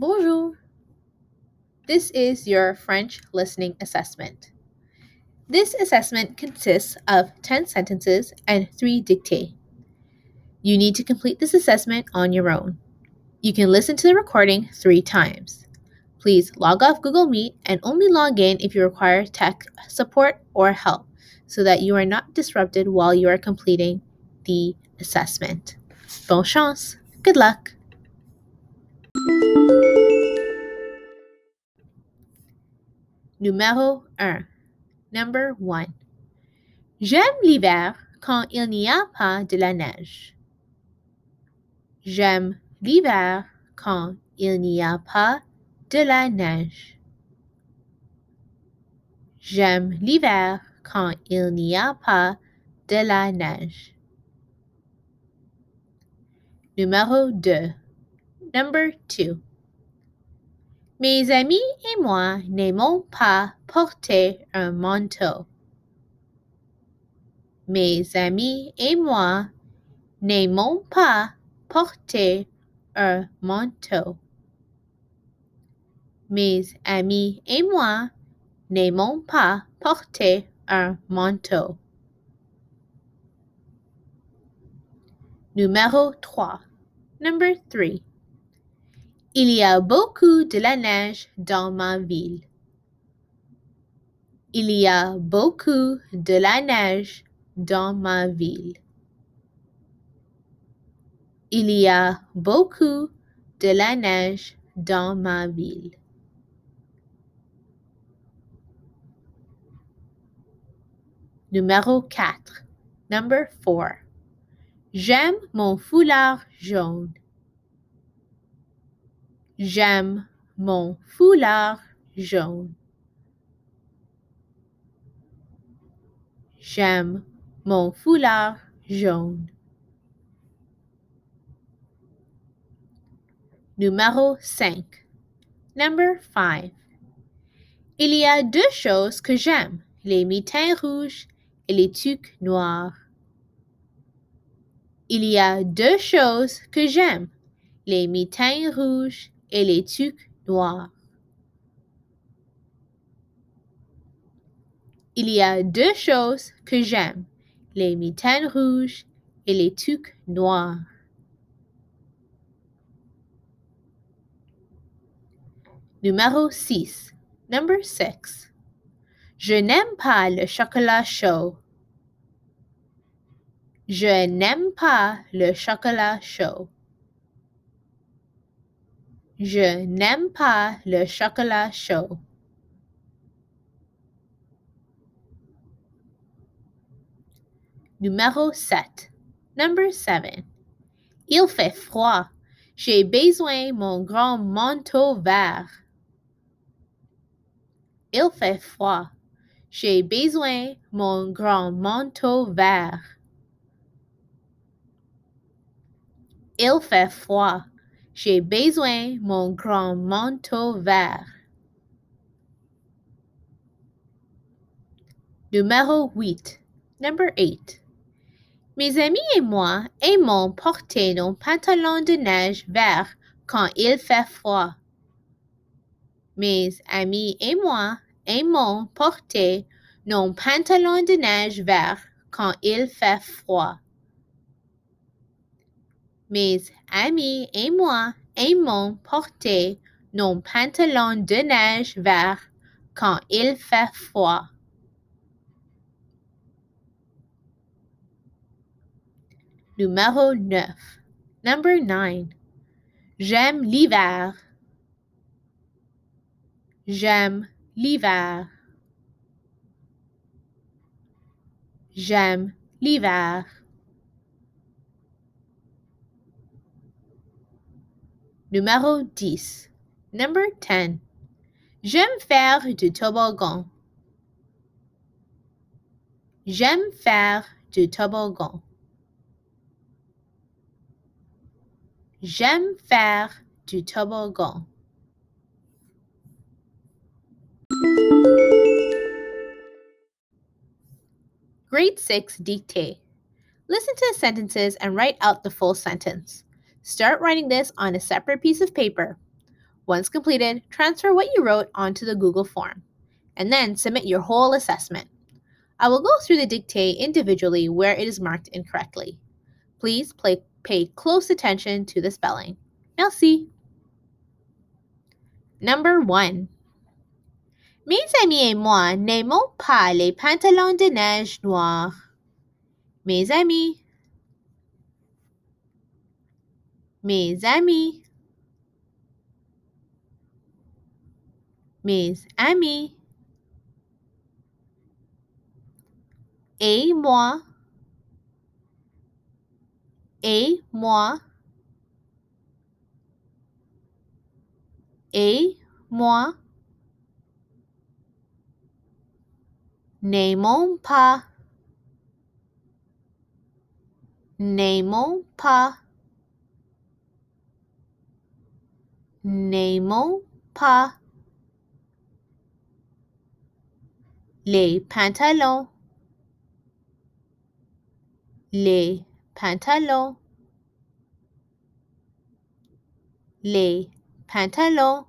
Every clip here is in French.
Bonjour. This is your French listening assessment. This assessment consists of 10 sentences and 3 dictées. You need to complete this assessment on your own. You can listen to the recording three times. Please log off Google Meet and only log in if you require tech support or help so that you are not disrupted while you are completing the assessment. Bonne chance. Good luck. Numéro 1. Number 1. J'aime l'hiver quand il n'y a pas de la neige. J'aime l'hiver quand il n'y a pas de la neige. J'aime l'hiver quand il n'y a pas de la neige. Numéro 2. Number 2. Mes amis et moi n'aimons pas porter un manteau. Mes amis et moi n'aimons pas porter un manteau. Mes amis et moi n'aimons pas porter un manteau. Numéro 3. Number 3. Il y a beaucoup de la neige dans ma ville. Il y a beaucoup de la neige dans ma ville. Il y a beaucoup de la neige dans ma ville. Numéro 4. Number 4. J'aime mon foulard jaune. J'aime mon foulard jaune. J'aime mon foulard jaune. Numéro 5. Number 5. Il y a deux choses que j'aime, les mitaines rouges et les tuques noirs. Il y a deux choses que j'aime, les mitaines rouges et les tuques noirs. Il y a deux choses que j'aime, les mitaines rouges et les tuques noirs. Numéro 6. Number 6. Je n'aime pas le chocolat chaud. Je n'aime pas le chocolat chaud. Je n'aime pas le chocolat chaud. Numéro 7. Number 7. Il fait froid. J'ai besoin mon grand manteau vert. Il fait froid. J'ai besoin mon grand manteau vert. Il fait froid. J'ai besoin mon grand manteau vert. Numéro 8. Number 8. Mes amis et moi aimons porter nos pantalons de neige verts quand il fait froid. Mes amis et moi aimons porter nos pantalons de neige verts quand il fait froid. Mes amis et moi aimons porter nos pantalons de neige verts quand il fait froid. Numéro 9. Number 9. J'aime l'hiver. J'aime l'hiver. J'aime l'hiver. Numéro 10. Number 10. J'aime faire du toboggan. J'aime faire du toboggan. J'aime faire du toboggan. Grade 6 Dictate. Listen to the sentences and write out the full sentence. Start writing this on a separate piece of paper. Once completed, transfer what you wrote onto the Google form, and then submit your whole assessment. I will go through the dictate individually where it is marked incorrectly. Please play, pay close attention to the spelling. Merci. Number 1. Mes amis et moi n'aimons pas les pantalons de neige noirs. Mes amis. Mes amis. Mes amis. Et moi. Et moi. Et moi. N'aimons pas. N'aimons pas. N'aimons pas. Les pantalons. Les pantalons. Les pantalons.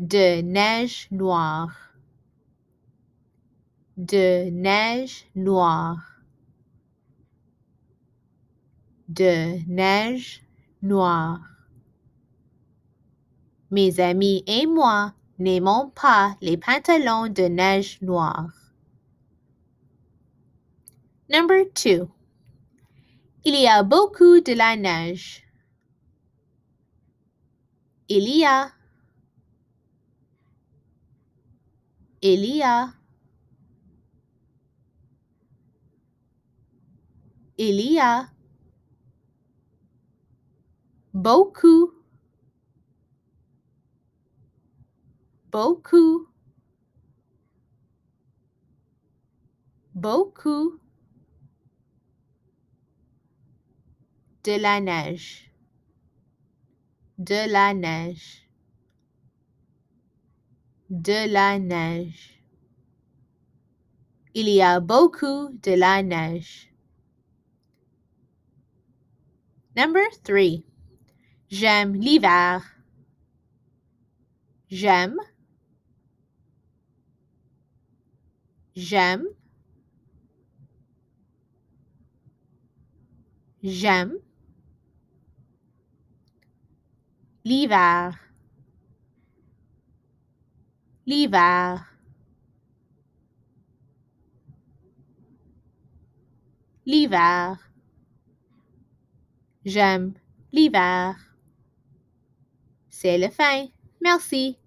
de neige noire, de neige noire, de neige noire. Mes amis et moi n'aimons pas les pantalons de neige noire. Number two. Il y a beaucoup de la neige. Il y a Elia, Elia, beaucoup, beaucoup, beaucoup de la neige, de la neige de la neige. Il y a beaucoup de la neige. Number three. J'aime l'hiver. J'aime. J'aime. J'aime. L'hiver. l'hiver l'hiver j'aime l'hiver c'est le fin. Merci